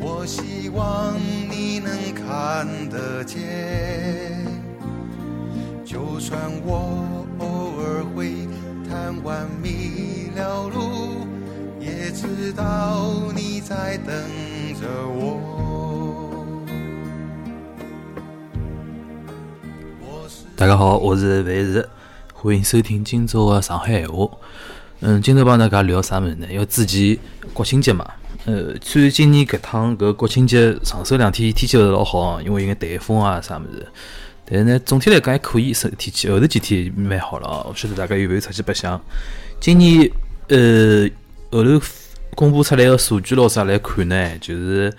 我希望你能看得见。就算我偶尔会贪玩迷了路，也知道你在等着我。我大家好，我是范石，欢迎收听今朝的上海闲话。嗯，今朝帮大家聊啥物事呢？因为之前国庆节嘛，呃，虽然今年搿趟搿国庆节上首两天天气勿是老好，因为有眼台风啊啥物事，但是呢，总体来讲还可以，是天气后头几天蛮好了啊。勿晓得大家有没有出去白相？今年呃后头公布出来个数据咯啥来看呢，就是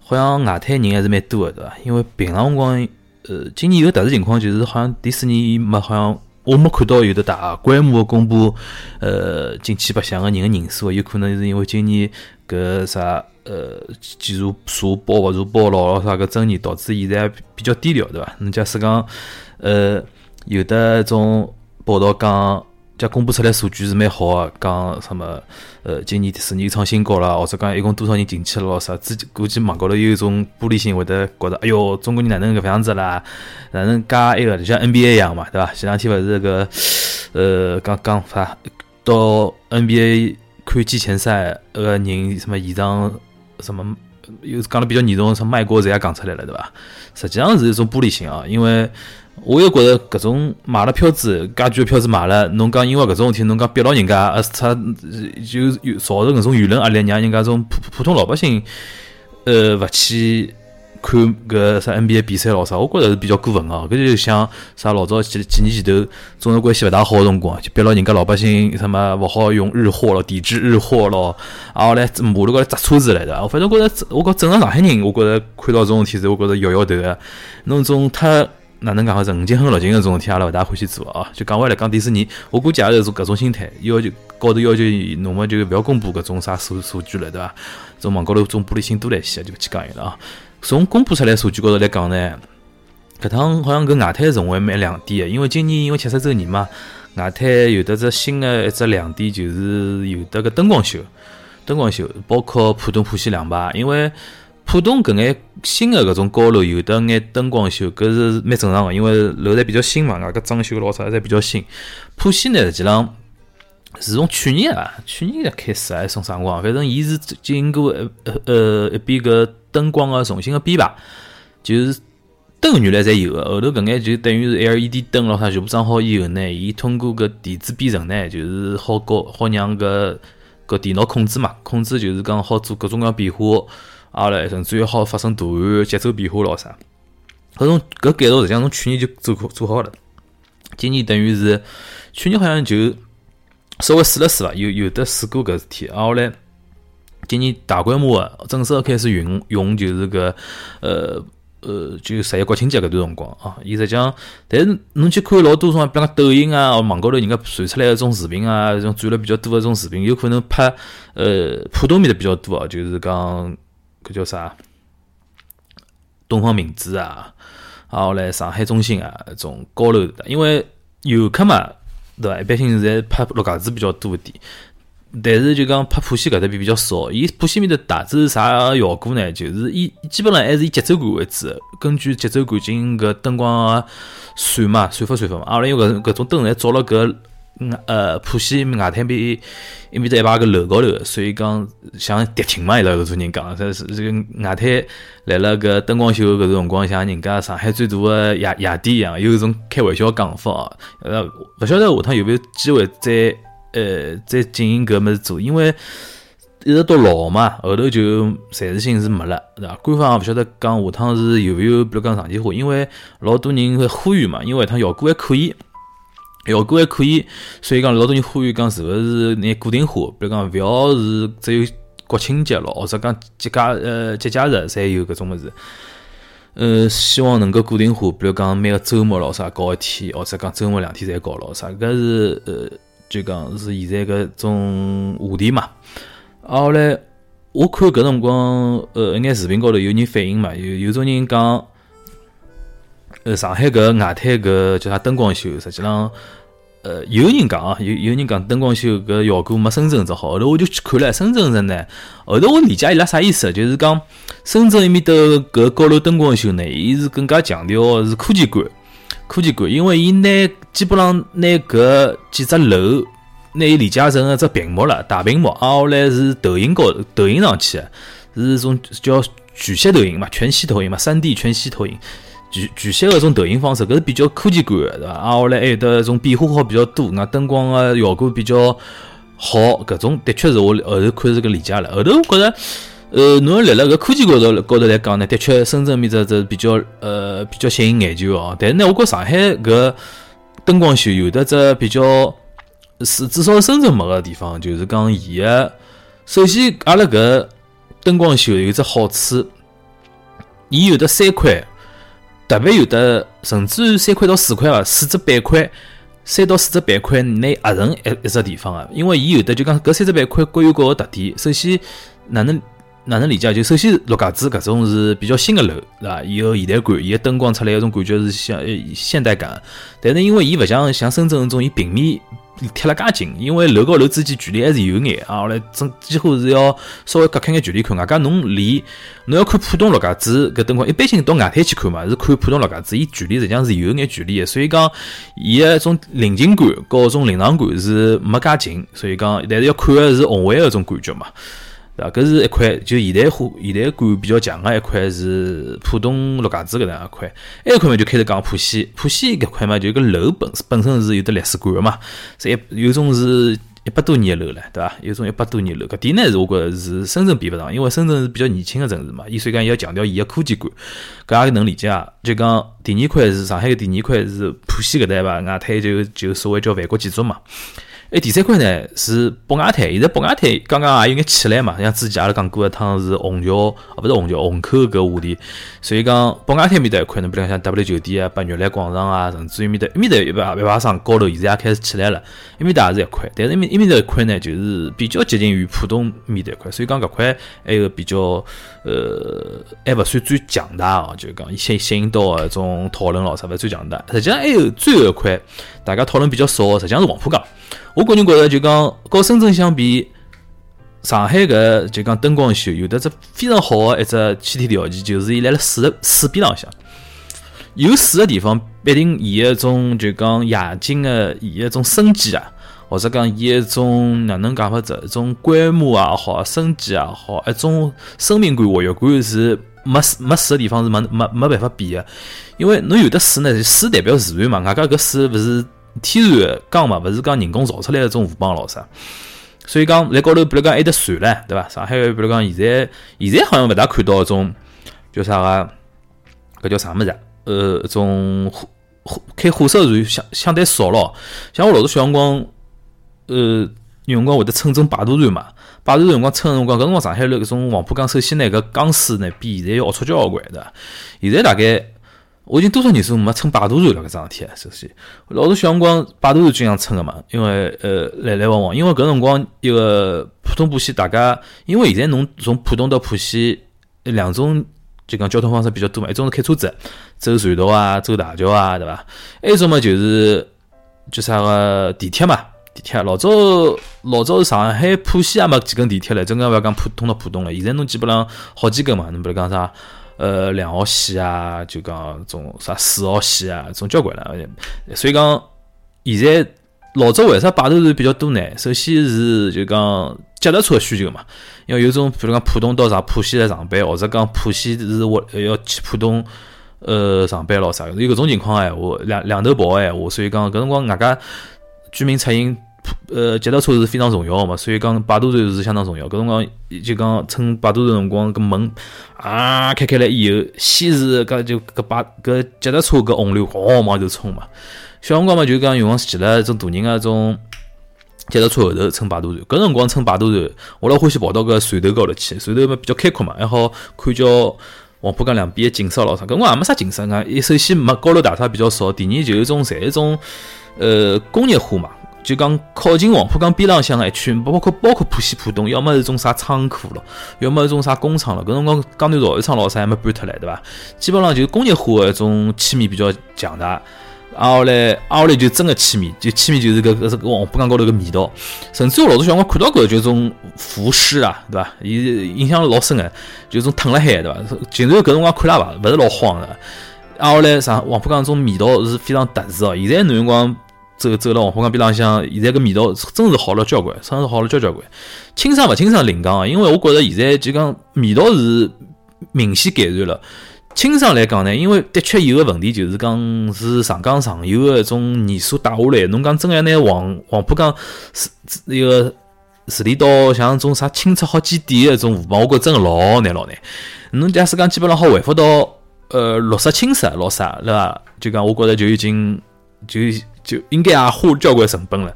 好像外滩人还是蛮多个，对伐？因为平常辰光，呃，今年有特殊情况，就是好像第四年没好像我没看到有的大规模公布，呃，进去白相个人个人数，有可能是因为今年搿啥呃检查查包勿查包咯啥个争议，导致现在比较低调，对伐？侬假使讲，呃，有的种报道讲。假公布出来数据是蛮好个，讲什么呃，今年第四年创新高了，或者讲一共多少人进去了咯啥？之估计网高头有一种玻璃心，会得觉得，哎哟，中国人哪能搿副样子啦？哪能介埃个？就像 NBA 一样嘛，对伐？前两天勿是个呃，讲讲啥到 NBA 看季前赛呃人什么现场什么，又讲得比较严重，什么卖国贼也讲出来了，对伐？实际上是一种玻璃心啊，因为。我又觉着搿种买了票子，介贵个票子买了，侬讲因为搿种事体，侬讲逼牢人家，而他就有造成搿种舆论压力，让人家种普普通老百姓，呃，勿去看搿啥 NBA 比赛咯啥，我觉着是比较过分哦。搿就像啥老早几几年前头中日关系勿大好个辰光，就逼牢人家老百姓什么勿好用日货咯，抵制日货咯，然后来马路高头砸车子来的。我反正觉着，我觉正常上海人，我觉着看到这种事体，我觉着摇摇头个。侬种太。哪能讲好？是五斤很六斤个种事体，阿拉勿大欢喜做啊！就讲回来讲迪士尼，我估计也是种搿种心态，要求高头要求，侬么就勿要公布搿种啥数数据了，对伐？种网高头种玻璃心多来些，就勿去讲伊了啊！从公布出来数据高头来讲呢，搿趟好像搿外滩成为蛮亮点个，因为今年因为七十周年嘛，外滩有得只新个一只亮点，就是有得个灯光秀，灯光秀包括浦东、浦西两排，因为。浦东搿眼新的搿种高楼有得眼灯光秀，搿是蛮正常个，因为楼侪比较新嘛，外加装修老啥侪比较新。浦西呢，实际上是从去年啊，去年开始还是从啥辰光？反正伊是经过呃呃一边搿灯光个重新个编排，就是灯原来侪有个，后头搿眼就等于是 LED 灯咯啥全部装好以后呢，伊通过搿电子编程呢，就是好搞好让搿搿电脑控制嘛，控制就是讲好做各种各样变化。啊嘞，甚至于好发生图案节奏变化咯啥，搿种搿改造实际上从去年就做做好了，今年等于是去年好像就稍微试了试伐，有有的试过搿事体，然后嘞，今年大规模个正式开始用用就是搿呃呃就十一国庆节搿段辰光啊，伊实际上，但是侬去看老多种，比如讲抖音啊，网高头人家传出来个种视频啊，种转了比较多个种视频，有可能拍呃浦东面的比较多啊，就是讲。搿叫啥？东方明珠啊，然后来上海中心啊，种高楼，因为游客嘛，对伐？一般性在拍陆家嘴比较多一点，但是就讲拍浦西搿搭边比较少。伊浦西面的大致是啥效果呢？就是以基本上还是以节奏感为主，根据节奏感进行搿灯光算嘛，算法算法嘛。阿拉用搿搿种灯来照了搿。呃，浦西外滩边一面搭一排个楼高头，所以讲像迪厅嘛，伊拉搿种人讲，这是这个外滩来了个灯光秀搿种辰光，像人家上海最大的夜夜店一样，有一种开玩笑讲法。呃，勿晓得下趟有没有机会再呃再进行搿么子做，因为一直到老嘛，后头就暂时性是没了，对伐？官方也勿晓得讲下趟是有没有，比如讲长期化，因为老多人会呼吁嘛，因为下趟效果还可以。效果还可以，所以讲老多人呼吁讲是勿是拿固定化，比如讲勿要是只有国庆节咯，或者讲节假呃节假日才有搿种物事。呃，希望能够固定化，比如讲每个周末咯啥搞一天，或者讲周末两天再搞咯啥，搿是呃，就讲是现在搿种话题嘛。后来我看搿辰光，呃，一眼视频高头有人反映嘛，有有种人讲，呃，上海搿外滩搿叫啥灯光秀，实际上。呃，有人讲啊，有有人讲灯光秀搿效果没深圳只好。后头我就去看了深圳人呢。后头我理解伊拉啥意思，就是讲深圳埃面搭搿高楼灯光秀呢，伊是更加强调是科技感，科技感，因为伊拿基本上拿搿几只楼拿伊理解成一只屏幕了，大屏幕，啊后来是投影高投影上去，是种叫全息投影嘛，全息投影嘛，三 D 全息投影。巨巨些搿种投影方式，搿是比较科技感个，对伐？啊，后来还有得种变化好比较多，那灯光个效果比较好，搿种的确是我后头看是搿理解了。后头我觉着，呃，侬立辣搿科技高头高头来讲呢，的确深圳面只只比较呃比较吸引眼球哦。但是呢，我觉上海搿灯光秀有的只比较是至少深圳没个地方，就是讲伊个首先阿拉搿灯光秀有只好处，伊有的三块。特别有的，甚至于三块到四块啊，四只板块，三到四只板块内合成一一只地方啊。因为伊有的就讲搿三只板块各有各个特点。首先，哪能哪能理解？就首先陆家嘴搿种是比较新的楼，是伐？伊有现代感，伊个灯光出来一种感觉是像现代感。但是因为伊勿像像深圳那种，伊平面。贴了介近，因为楼高楼之间距离还是有眼啊，后来真几乎是要稍微隔开眼距离看。外加侬离侬要看浦东陆家嘴搿灯光，一般性到外滩去看嘛，是看浦东陆家嘴，伊距离实际上是有眼距离的，所以讲伊个种临近感和种临场感是没介近，所以讲但是要看的是宏伟个种感觉嘛。啊，搿是一块，就现代化、现代感比较强个一块是浦东陆家嘴搿样一块。埃一块嘛就开始讲浦西，浦西搿块嘛就搿楼本本身是有得历史感个嘛，是一有种是一百多年楼了，对伐？有种一百多年楼，搿点呢是我觉着是深圳比勿上，因为深圳是比较年轻个城市嘛，伊所以讲要强调伊个科技感，搿也能理解啊。就讲第二块是上海个第二块是浦西搿搭伐？外滩就就所谓叫万国建筑嘛。哎，第三块呢是北外滩，现在北外滩刚刚也有眼起来嘛，像之前阿拉讲过一趟是虹桥，哦不是虹桥，虹口搿话题，所以讲北外滩面搭一块，侬比如像 W 酒店啊、百悦来广场啊，甚至于面搭面搭一排一排商高头，现在也开始起来了，埃面搭也是一块，但是埃面埃面搭一块呢，就是比较接近于浦东面搭一块，所以讲搿块还有比较呃还勿算最强大哦，就讲吸吸引到搿种讨论咯啥勿最强大，实际上还有最后一块大家讨论比较少，实际上是黄浦江。我个人觉着，就讲和深圳相比，上海个就讲灯光秀有的只非常好的一只先天条件，就是伊辣辣水的水边浪向，有水的地方，必定伊一种就讲夜景的伊一种生机啊，或者讲伊一种哪能讲法子，一种规模也好，生机也好，一种生命感、活跃感是没没水的地方是没没没办法比的，因为侬有的水呢，水代表自然嘛，外加搿水勿是。天然钢嘛，勿是讲人工造出来的种河浜老啥，所以讲来高头，比如讲还得船唻，对伐？上海比如讲现在现在好像勿大看到种叫啥个，搿叫啥物事？呃，种火火开火烧船相相对少咯。像我老早小辰光，呃，有辰光会得乘种摆渡船嘛，摆渡船辰光乘辰光，搿辰光上海搿种黄浦江首先呢，搿钢丝呢比现在要龌龊交关，对伐？现在大概。我已经多少年数没乘摆渡船了，搿桩事体。首先，老早小辰光摆渡船经常乘个嘛，因为呃来来往往，因为搿辰光一个浦东浦西，大家因为现在侬从浦东到浦西两种就讲交通方式比较多嘛，一种是开车子走隧道啊，走大桥啊，对伐？还一种嘛就是叫啥个地铁嘛，地铁。老早老早上海浦西也没几根地铁了，真个勿要讲浦通到浦东了。现在侬基本上好几根嘛，侬比如讲啥？呃，两号线啊，就讲种啥四号线啊，种交关了。所以讲，现在老早为啥摆渡船比较多呢？首先是就讲脚踏车需求嘛，因为有种比如讲浦东到上浦西来上班，或者讲浦西是我要去浦东呃上班咯啥，有搿种情况闲话，两两头跑闲话，所以讲搿辰光外加居民出行。呃，脚踏车是非常重要个嘛，所以讲摆渡船是相当重要。搿辰光就讲乘摆渡船辰光，搿门啊开开来以后，先是搿就搿把搿脚踏车搿洪流咣往就冲嘛。小辰光嘛就讲用往骑了种大人个种脚踏车后头乘摆渡船。搿辰光乘摆渡船，我老欢喜跑到搿船头高头去，船头嘛比较开阔嘛，还好看叫黄浦江两边个景色咯啥，搿我也没啥景色啊。一首先没高楼大厦比较少，第二就是种侪一种呃工业化嘛，就讲靠近黄浦江边浪向个一区，包括包括浦西浦东，要么是种啥仓库咯，要么是种啥工厂咯，搿辰光江南造船厂咾啥还没搬脱来，对伐？基本上就是工业化个一种气味比较强大。啊后来，啊后来就真个气味，就气味就是搿搿黄浦江高头个味道。甚至我老早小辰光看到过就种浮尸啊，对伐？伊印象老深个，就种吞辣海，对伐？竟然搿辰光看了伐，勿是老慌的。啊后来上黄浦江种味道是非常特殊哦。现在侬辰光走走了黄浦江边浪向，现在搿味道真是好了交关，真是好了交交关。清爽勿清爽另讲啊，因为我觉着现在就讲味道是明显改善了。清爽来讲呢，因为的确有个问题，就是讲是长江上游个一种泥沙打下来，侬讲真要拿黄黄浦江是一个治理到像种啥清澈好几点个一种河浜，我觉真个老难老难。侬假使讲基本上好恢复到呃绿色清澈老啥，对伐？就讲我觉着就已经就就应该也花交关成本了。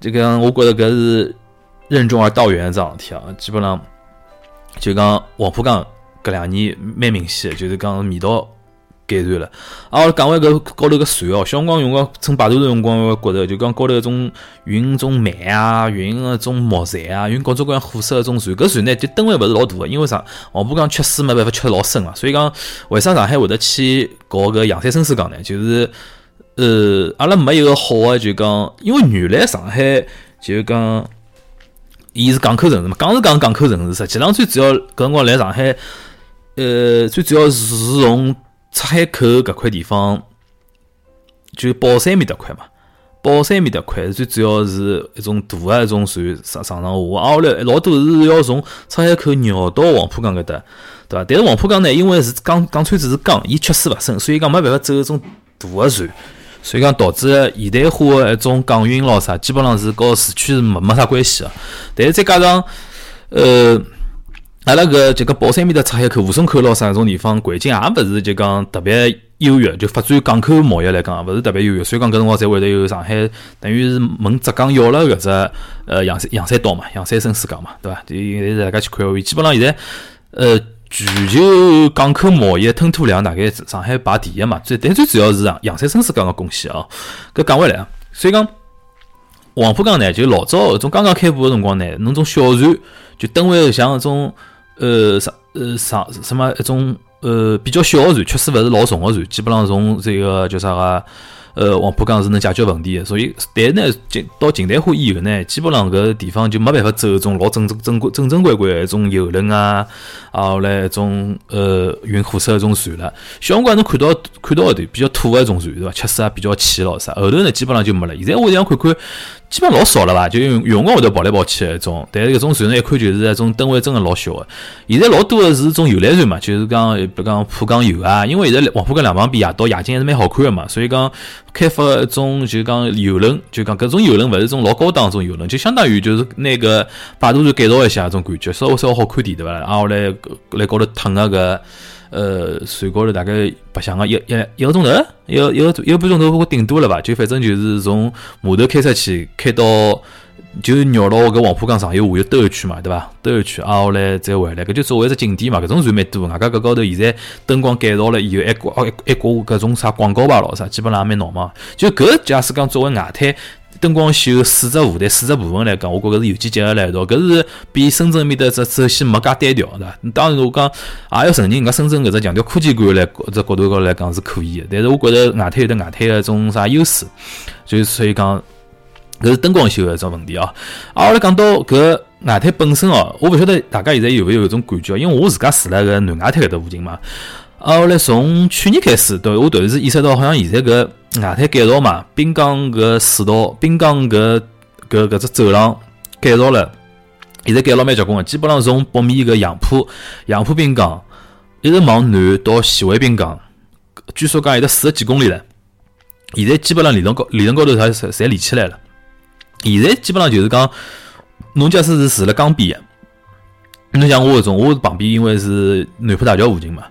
就讲我觉着搿是任重而道远桩事体啊，基本上就讲黄浦江。搿两年蛮明显，就是讲味道改善了。啊，讲回搿高头个船哦，小辰光用个乘摆渡船辰光，我觉着就讲高头搿种运种煤啊，运个种木材啊，运各种各样货色个种船，搿船呢就吨位勿是老大个，因为啥？黄浦江缺水没办法缺老深啊，所以讲为啥上海会得去搞搿洋山深水港呢？就是呃，阿拉没一个好个，就讲因为原来上海就讲。伊是港口城市嘛，港是港港口城市，实际上最主要搿辰光来上海。呃，最主要是从出海口搿块地方，就宝山面搭块嘛，宝山面搭块最主要是一种大个一种船上上上下，后来老多是要从出海口绕到黄浦江搿搭，对伐？但是黄浦江呢，因为是港港川子是江，伊缺水勿深，所以讲没办法走一种大个船，所以讲导致现代化个一种港运咯啥，基本上是和市区是没没啥关系个。但是再加上，呃。阿拉搿就讲宝山面的出海口、吴淞口咯啥种地方，环境也勿是就讲特别优越，就发展港口贸易来讲，勿是特别优越，所以讲搿辰光才会得有上海，等于是问浙江要了搿只呃洋山洋山岛嘛，洋山深水港嘛，对伐？就现在大家去看，基本上现在呃全球港口贸易吞吐量大概上海排第一嘛，最但最主要是啊洋山深水港个贡献哦。搿讲回来啊，所以讲黄浦江呢，就老早搿种刚刚开埠个辰光呢，侬种小船就等位像搿种。呃，上呃上什么一种呃比较小个船，确实勿是老重个船，基本上从这个叫啥个呃黄浦江是能解决问题的。所以，但是呢，近到近代化以后呢，基本上搿地方就没办法走一种老正正正规正正规规一种游轮啊，啊后来一种呃运货车一种船了。小辰光侬看到看到的比较土个一种船，对伐？确实也比较浅咯啥。后头呢，基本上就没了。现在我想看看。基本老少了吧，就用用光会得跑来跑去的一种，但是搿种船呢，一看就是那种吨位真的老小的。现在老多的是种游览船嘛，就是讲，比如讲浦江游啊，因为现在黄浦江两旁边夜到夜景还是蛮好看的嘛，所以讲开发一种就讲游轮，就讲搿种游轮勿是种老高档种游轮，就相当于就是那个摆渡船改造一下种感觉，稍微稍微好看点对伐？然后来来高头躺那个。呃，船高头大概白相个一一一个钟头，一个一个一个半钟头，我顶多了吧？就反正就是从码头开出去，开到就绕到搿黄浦江上游下游兜一圈嘛，对伐？兜一圈，啊后来再回来，搿就作为只景点嘛。搿种船蛮多，外加搿高头现在灯光改造了以后，还挂还还挂搿种啥广告牌咯啥，基本上也蛮闹嘛。就搿假使讲作为外滩。灯光秀四只舞台四只部分来讲，我觉着是有机结合辣一道，搿是比深圳面的只首先没介单调，对伐？当然我讲也要承认，搿深圳搿只强调科技感来这角度高来讲是可以的。但是我觉着外滩有得外滩个种啥优势，就是所以讲搿是灯光秀个一种问题啊。啊，阿拉讲到搿外滩本身哦，我勿晓得大家现在有勿有搿种感觉，因为我自家住辣搿南外滩搿搭附近嘛。啊，后来从去年开始，对我突然是意识到，好像现在搿外滩改造嘛，滨江搿水道，滨江搿搿搿只走廊改造了，现在改造蛮结棍个，基本上从北面搿杨浦杨浦滨江一直往南到徐汇滨江，据说讲有得四十几公里了。现在基本上理论高理论高头侪侪连起来了。现在基本上就是讲，侬假使是住了江边个，侬像我搿种，我旁边因为是南浦大桥附近嘛。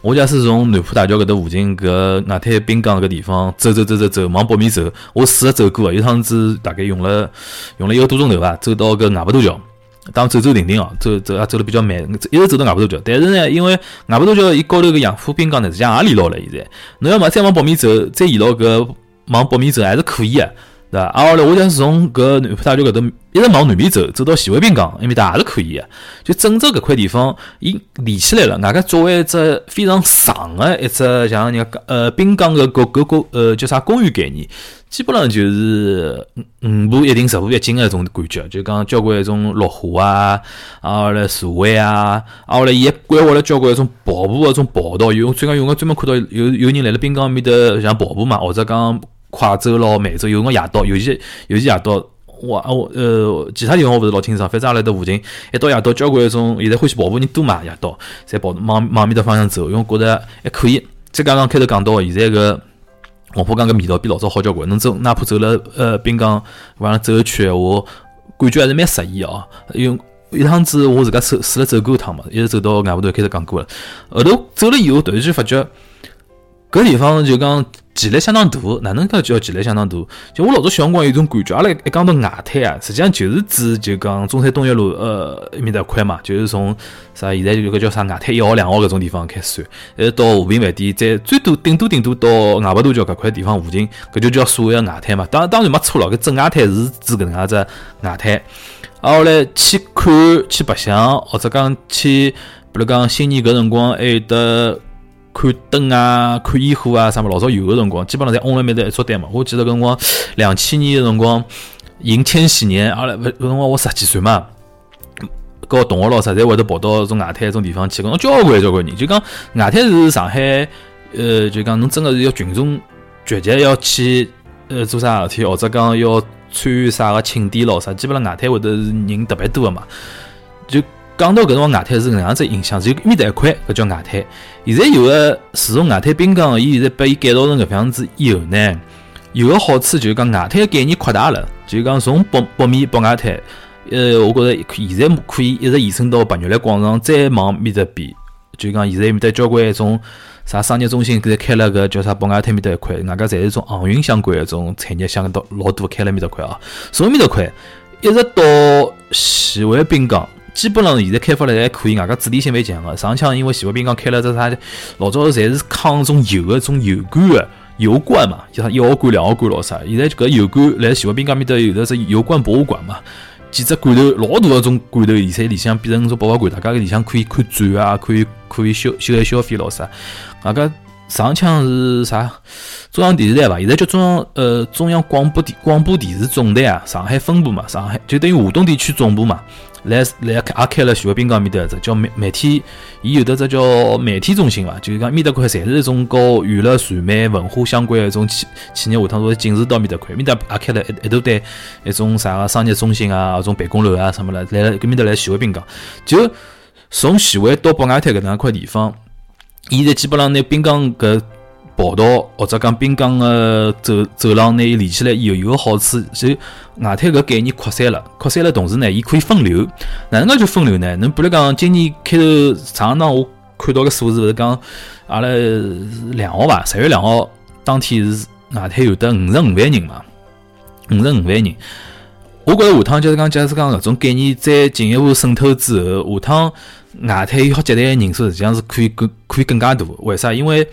我假使从南浦大桥搿搭附近搿外滩滨江搿地方走走走走走往北面走，我试着走过，有趟子大概用了用了一个多钟头伐，走到搿外浦大桥，当走走停停哦，走走也走了比较慢，一直走到外婆渡桥。但是呢，因为外婆渡桥伊高头个杨浦滨江呢，实际上也连牢了。现在，侬要么再往北面走，再沿牢搿往北面走还是可以个。对伐？啊，后来我讲是从搿南浦大桥搿搭一直往南面走，走到徐汇滨江埃面搭也是可以个。就整个搿块地方，伊连起来了。外加作为一只非常长个一只像人家呃滨江个搿搿个呃叫啥公园概念，基本上就是五步一停十步一进个一种感觉。就讲交关一种绿化啊，啊后来社会啊，啊后来伊还规划了交关一种跑步个种跑道，有最讲有我专门看到有有人来了滨江埃面搭像跑步嘛，或者讲。快走咯，慢走，有辰光夜到，尤其尤其夜到，我我呃，其他地方我勿是老清爽，反正阿拉搭附近一到夜到，交关一种现在欢喜跑步人多嘛，夜到侪跑往往面搭方向走，因为觉得还可以。再加上开头讲到，现在个黄浦江个味道比老早好交关，侬走哪怕走了呃滨江完了走一圈，我感觉还是蛮适意哦。因为一趟子我自家走试了走过一趟嘛，一直走到外婆头开始讲过了，后头走了以后，突然间发觉搿地方就讲。潜力相当大，哪能讲叫潜力相当大？就我老早小辰光有种感觉，阿拉一讲到外滩啊，实际上就是指就讲中山东一路呃埃面搭块嘛，就是从啥现在就个叫啥外滩一号、两号搿种地方开始算，一直到和平饭店，再最多顶多顶多到外白渡桥搿块地方附近，搿就叫所谓的外滩嘛。当当然没错了，搿正外滩是指搿能样子外滩。啊，后来去看去白相，或者讲去，比如讲新年搿辰光还有得。看灯啊，看烟火啊，啥么老早有个辰光，基本上在翁了面搭一撮单嘛。我记得搿辰光两千年个辰光，迎千禧年，阿拉搿辰光我十几岁嘛，跟同学老啥侪会得跑到种外滩种地方去，搿种交关交关人，就讲外滩是上海，呃，就讲侬真个是要群众聚集要去，呃，做啥事体，或者讲要参与啥个庆典咯啥，基本上外滩会得是人特别多个嘛，就。讲到搿辰光外滩是搿能样子印象，就面搭一块，搿叫外滩。现在有个自从外滩滨江，伊现在把伊改造成搿样子以后呢，有个好处就是讲外滩概念扩大了，就是讲从北北面北外滩，呃，我觉着现在可以一直延伸到白玉兰广场，再往面搭边，就讲现在面搭交关一种啥商业中心，搿开了个叫啥北外滩面搭一块，外加侪是种航运相关一种产业，相当老多开了面搭块啊，从面搭块一直到徐汇滨江。基本上现在开发了还可以，外加主题性蛮强个。上腔因为徐汇滨江开了只啥，老早侪是抗种油个种油罐个油罐嘛，就一号罐、两号罐老啥。现在搿油罐来徐汇滨江面搭有的是油罐博物馆嘛，几只罐头老大个种罐头，现在里向变成种博物馆，大家里向可以看展啊，可以可以消消费消费老啥。外加上腔是啥？中央电视台伐？现在叫中央呃中央广播电广播电视总台啊，上海分部嘛，上海就等于华东地区总部嘛。来来开也开了徐汇滨江面搭只叫媒媒体，伊有的只叫媒体中心伐，就是讲面搭块侪是一种和娱乐、传媒、文化相关一种企企业，下趟说进驻到面搭块，面搭也开了一一大堆一种啥个商业中心啊，搿种办公楼啊什么了，来了搿面搭来徐汇滨江，就从徐汇到北外滩搿能样块地方，现在基本上拿滨江搿。跑道或者讲滨江个走走廊，拿伊连起来以后，有个好处，就外滩搿概念扩散了。扩散了同时呢，伊可以分流。哪能介就分流呢？侬比如讲，今年开头上趟我看到个数字，勿是讲阿拉两号伐？十月两号当天是外滩有得五十五万人嘛？五十五万人。我觉着下趟就是讲，假使讲搿种概念再进一步渗透之后，下趟外滩好接待个人数实际上是可以更可以更加大。为啥？因为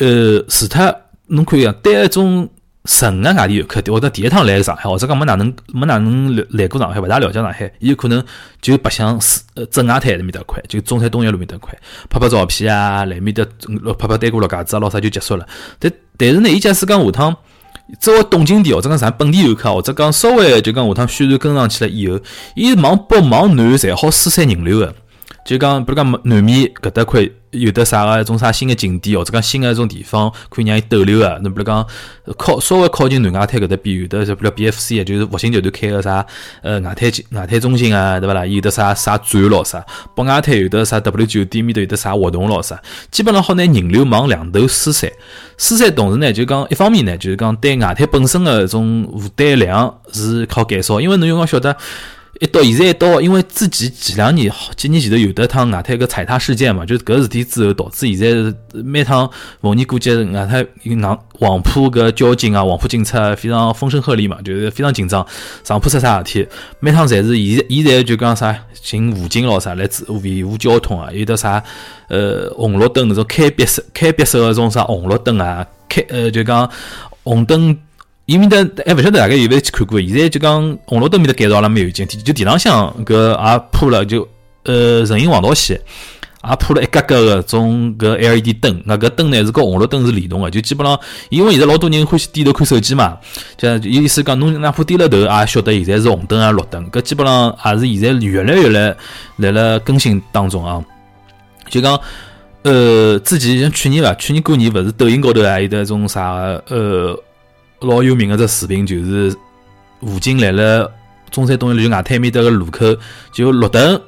呃，除脱侬可以讲对一种纯个外地游客，或者第一趟来上海，或者讲没哪能没哪能来过上海，勿大了解上海，伊有可能就白相是呃正外滩埃面搭块，就中山东一路面搭块，拍拍照片啊，来面搭拍拍单过落架子啊，老啥就结束了。但但是呢，伊假使讲下趟作为东京地或者讲啥本地游客，或者讲稍微就讲下趟宣传跟上去了以后，伊往北往南侪好疏散人流个。就讲，比如讲南面搿搭块有的啥个一种啥新的景点，或者讲新的一种地方可以让伊逗留啊。侬比如讲靠稍微靠近南外滩搿搭边有的，是比如 B F C 就是复兴集团开个啥呃外滩外滩中心啊，对勿啦？有的啥啥展咯啥，北外滩有的啥 W 酒店面头有的啥活动咯啥，基本上好拿人流往两头疏散。疏散同时呢，就讲一方面呢，就是讲对外滩本身的一种负担量是靠减少，因为侬要讲晓得。一到现在一到，因为之前前两年好几年前头有得趟外滩个踩踏事件嘛，就是搿事体之后导致现在是每趟逢年过节外滩硬黄埔搿交警啊、黄埔警察非常风声鹤唳嘛，就是非常紧张，上铺出啥事体，每趟侪是现现在就讲啥寻武警咯啥来维护交通啊，有的啥呃红绿灯那种开闭式开闭式个种啥红绿灯啊，开呃就讲红灯。伊面搭还勿晓得大概有勿有去看过？现在就讲红绿灯面搭改造了没有？劲就地浪向搿也铺了，就呃人行横道线也铺了一格格个种搿 LED 灯。那搿灯呢是跟红绿灯是联动个，就基本上因为现在老多人欢喜低头看手机嘛，就意思讲侬哪怕低了头也晓得现在是红灯啊绿灯。搿基本上也是现在越来越来来了更新当中啊。就讲呃之前像去年伐，去年过年勿是抖音高头还有得种啥呃。老有名个只视频就是武警来了中山东路外滩面搭个路口，就绿灯，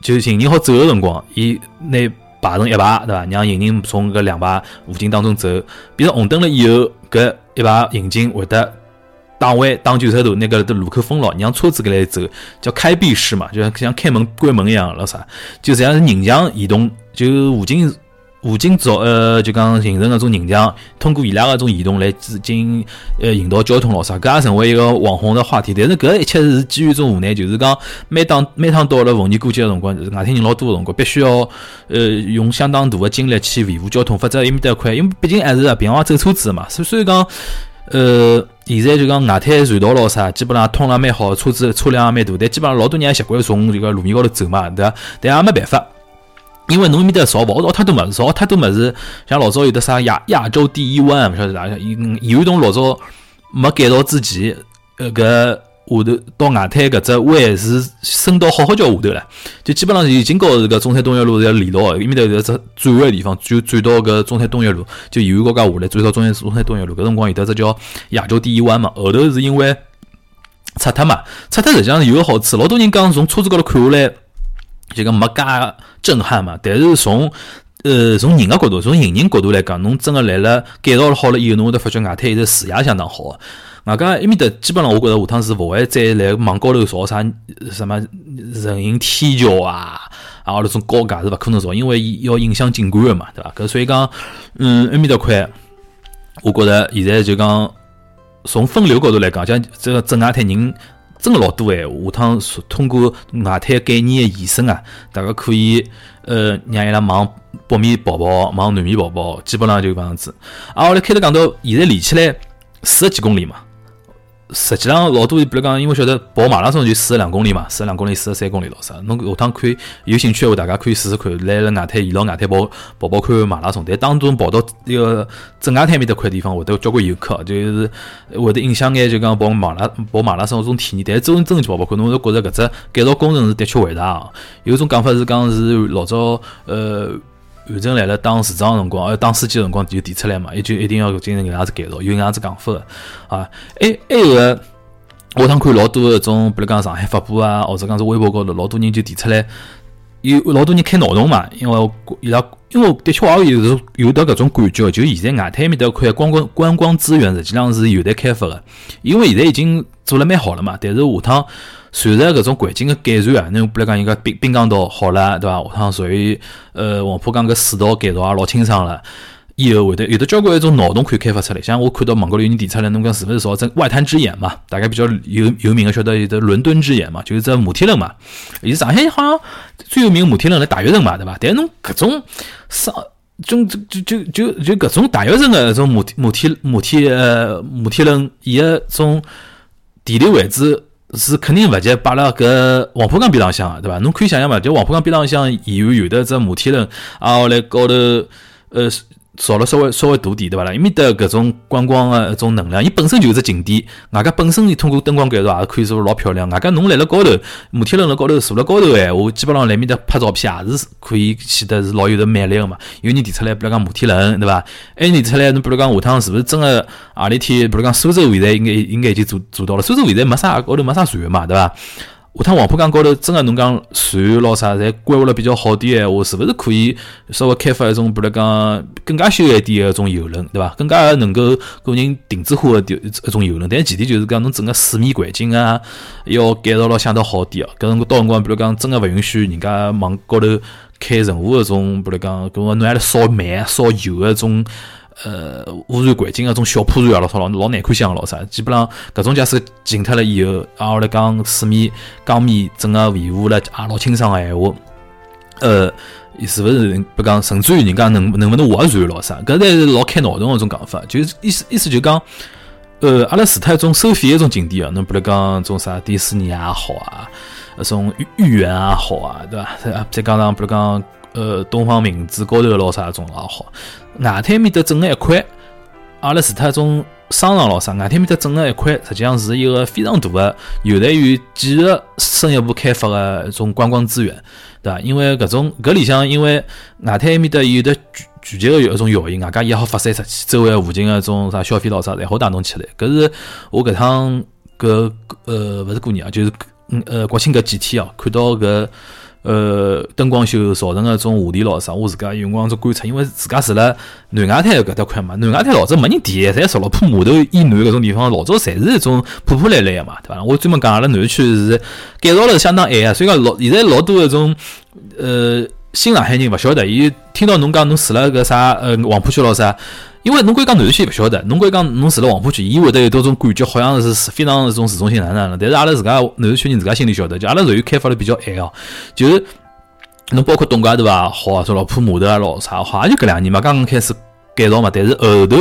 就行人好走个辰光，伊拿排成一排，对伐？让行人从搿两排武警当中走，变成红灯了以后，搿一排刑警会得打弯打九十度，拿搿路口封牢，让车子搿来走，叫开闭式嘛，就像像开门关门一样，咾啥？就这样是人像移动，就武警。武警造呃，就讲形成搿种人墙，通过伊拉搿种移动来进行呃引导交通咯啥，搿也成为一个网红 的话题。但是搿一切是基于一种无奈，就是讲每当每趟到了逢年过节个辰光，外滩人老多个辰光，必须要呃用相当大的精力去维护交通，否则伊面搭块，因为毕竟还是平常走车子嘛。所所以讲，呃，现在就讲外滩隧道咯啥，基本上通了蛮好，车子车辆也蛮大，但基本上老多人也习惯从这个路面高头走嘛，对伐？但也没办法。因为侬埃面搭造勿好造太多物事，造太多物事，像老早有的啥亚亚洲第一湾，勿晓得哪有有一种老早没改造之前，呃，搿下头到外滩搿只湾是伸到好好叫下头了，就基本上已经告搿中山东岳路是要连到，埃面搭有只转弯地方，就转到搿中山东岳路，就沿岸高架下来转到中山中山东岳路，搿辰光有得只叫亚洲第一湾嘛，后头是因为拆脱嘛，拆脱实际上有个好处，老多人讲从车子高头看下来。就讲没介震撼嘛，但是从呃从人个角度，从行人角度来讲，侬真个来了改造了好了以后，侬会得发觉外滩一直视野相当好。外加埃面搭基本上，我觉着下趟是勿会再来往高头造啥什么人行天桥啊，啊那种高架是勿可能造，因为要影响景观个嘛，对伐？搿所以讲，嗯，埃面搭块，我觉着现在就讲从分流角度来讲，像这个镇外滩人。真个老多哎！下趟通过外滩概念的延伸啊，大家可以呃让伊拉往北面跑跑，往南面跑跑，基本上就搿样子。啊，我来开头讲到现在连起来四十几公里嘛。实际上，老多比如讲，因为晓得跑马拉松就四十两公里嘛，四十两公里、四十三公里咯啥。侬下趟可以有兴趣的话，大家可以试试看，来了外滩，沿牢外滩跑跑跑看马拉松。但当中跑到一个正外滩面搭块地方，会得交关游客，就是会得影响眼，就讲跑马拉跑马拉松种体验。但是真真去跑跑看，侬是觉着搿只改造工程是的确伟大啊。有种讲法是讲是老早呃。韩正来了当市长辰光，要当书记辰光就提出来嘛，伊就一定要进行搿样子改造，有搿样子讲法个啊。还还有个，我趟看老多搿种，比如讲上海发布啊，或者讲是微博高头，老多人就提出来，有老多人开脑洞嘛，因为伊拉，因为的确也有有得搿种感觉，就现在外滩面搭块观光观光资源实际上是有待开发个，因为现在已经做了蛮好了嘛，但是下趟。随着搿种环境个改善啊，侬比如讲一个滨滨江道好了，对伐？下趟属于呃黄浦江搿水道改造也老清爽了，以后会得有的交关一种脑洞可以开发出来。像我看到网高头有人提出来，侬讲是勿是说这外滩之眼嘛？大概比较有有名个晓得有的伦敦之眼嘛，就是只摩天轮嘛。伊上海好像最有名摩天轮辣大悦城嘛，对伐？但是侬搿种上就就就就就搿种大悦城个搿种摩天摩天摩天呃摩天轮，伊个种地理位置。是肯定勿及摆辣搿黄浦江边浪向啊，对伐？侬可以想象嘛，就黄浦江边浪向以后有的只摩天轮，挨下来高头，呃。造了稍微稍微大点，对伐啦？伊面搭搿种观光个一种能量，伊本身就是景点，外加本身伊通过灯光改造也可以说老漂亮。外加侬来了高头，摩天轮辣高头坐辣高头闲话，基本上来面搭拍照片也是可以显得是老有的魅力个嘛。有人提出来，比如讲摩天轮，对伐？还提出来，侬比如讲下趟是勿是真个何里天？比如讲苏州现在应该应该已经做做到了。苏州现在没啥高头没啥船嘛，对伐？下趟黄浦江高头真个侬讲船咾啥，侪规划了比较好点闲话，是勿是可以稍微开发一种，比如讲更加休闲点个一种游轮，对伐？更加能够个人定制化的一种游轮，但前提就是讲侬整个水面环境啊，要改造了相当好点哦。搿辰光到辰光，比如讲真个勿允许人家往高头开任何一种，比如讲搿侬还来烧煤、烧油个种。呃，污染环境个种小破船啊，老老老难看相个咾啥，基本上搿种假使停脱了以后，啊，后来讲水面江面整个维护了也老清爽个闲话，呃，是勿是？不讲，甚至于人家能能勿能划船咾啥？搿才是老开脑洞个种讲法，就是意思意思就讲，呃，阿拉除脱一种收费一种景点啊，侬比如讲种啥迪士尼也好啊，搿种豫园也好啊，对伐？再加上比如讲。呃，东方明珠高头咾啥种也好，外滩面搭整个一块，阿拉除脱种商场咾啥，外滩面搭整个一块，实际上是一个非常大的有待于继续深一步开发的一种观光资源，对伐？因为搿种搿里向，因为外滩面搭有的聚聚集个有一种效应，外加也好发散出去，周围附近个种啥消费咾啥，侪好带动起来。搿是我搿趟搿呃勿是过年啊，就是嗯呃国庆搿几天哦，看到搿。呃，灯光秀造成个种话题老啥，我自家有辰光做观察，因为自家住了南外滩搿搭块嘛，南外滩老早没人提，侪石老铺码头以南搿种地方，老早侪是一种破破烂烂个嘛，对伐？我专门讲阿拉南区是改造了相当晚啊，所以讲老现在老多搿种呃新上海人勿晓得，伊听到侬讲侬住辣搿啥呃黄浦区咾啥。因为侬归讲南市区勿晓得，侬归讲侬住辣黄浦区，伊会得有多种感觉，好像是非常一种市中心哪能了。但是阿拉自家南市区人自家心里晓得，就阿拉属于开发的比较晚哦。就是侬包括东家对伐？好啊，说老铺码头啊，老啥好，也就搿两年嘛，刚刚开始改造嘛。但是后头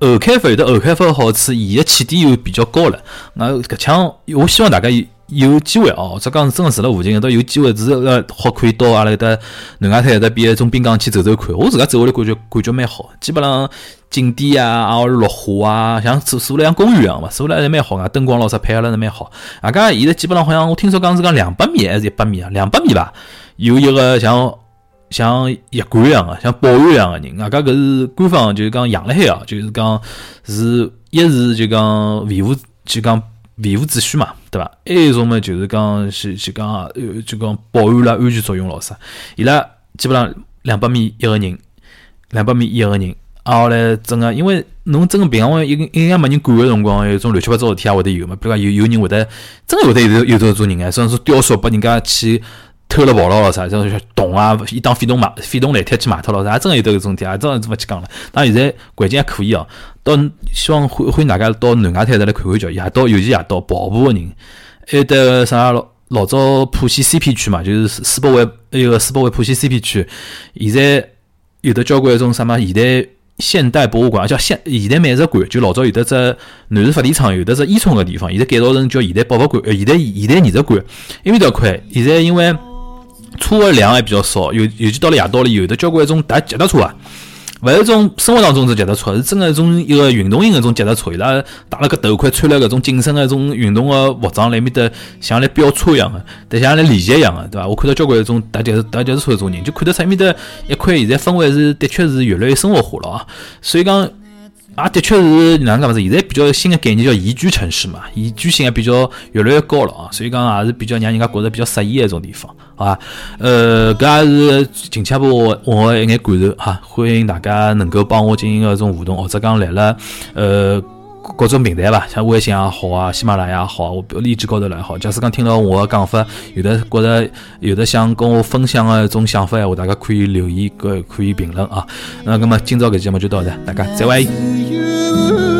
后开发有的后开发个好处，伊个起点又比较高了。那搿腔，我希望大家有。机会哦，者讲真个住辣附近，倒有机会是呃好可以到阿拉搿搭南外滩搿搭边一种滨江去走走看。我自家走下来感觉感觉蛮好，基本上景点啊，啊绿化啊，像坐坐了像公园一样嘛，坐了还蛮好啊，灯光老啥配合了是蛮好。啊，搿现在基本上好像我听说讲是讲两百米还是一百米啊？两百米吧，有一个像像一馆一样的，像保安一样的人。啊，搿是官方就是讲养了海啊，就是讲是一是就讲维护就讲。维护秩序嘛，对伐？还有一种嘛，就是讲是就讲呃，就讲保安啦、安全作用老啥。伊拉基本上两百米一个人，两百米一个人。啊，后来整个，因为侬整个平常一个应该没人管个辰光，有种乱七八糟事体也会得有嘛。比如讲有有人会得，真个会得有有这种人啊，甚至说吊索拨人家去偷了跑了咯啥，像动啊，一当飞动马飞动来贴去卖脱了啥，真个有得搿种事体啊，真勿去讲了。但现在环境还可以哦。到希望欢欢迎大家到南外滩来看看叫，夜到尤其夜到跑步个人，还有得啥老早浦西 CP 区嘛，就是世博会那个世博会浦西 CP 区，现在有的交关一种什么现代现代博物馆，叫现现代美术馆，就老早有的只南市发电厂有的只烟囱个地方，现在改造成叫现代博物馆，呃，现代现代艺术馆，因为条块现在因为车个量还比较少，尤尤其到了夜到了，有的交关一种踏脚踏车啊。勿是种生活当中是脚踏车，是真个一种一个运动型个种脚踏车。伊拉戴了个头盔，穿了搿种紧身个种运动个服装，来面搭像来飙车一样个，但像来练习一样个，对伐？我看到交关一种踏脚踏脚踏车一种人，就看得出埃面搭一块现在氛围是的确是越来越生活化了啊。所以讲。啊，的确是哪能讲法子？现在比较新的概念叫宜居城市嘛，宜居性也比较越来越高了啊，所以讲也是比较让人家觉着比较适宜的一种地方，好吧？呃，搿也是近期我我一眼感受哈，欢迎大家能够帮我进行个种互动，或者讲来了呃。各种平台吧，像微信也好啊，喜马拉雅也好，我荔枝高头来好。假使讲听到我的讲法，有的觉得有的想跟我分享的一种想法闲话，大家可以留言，可可以评论啊。那那么今朝搿节目就到这，大家再会。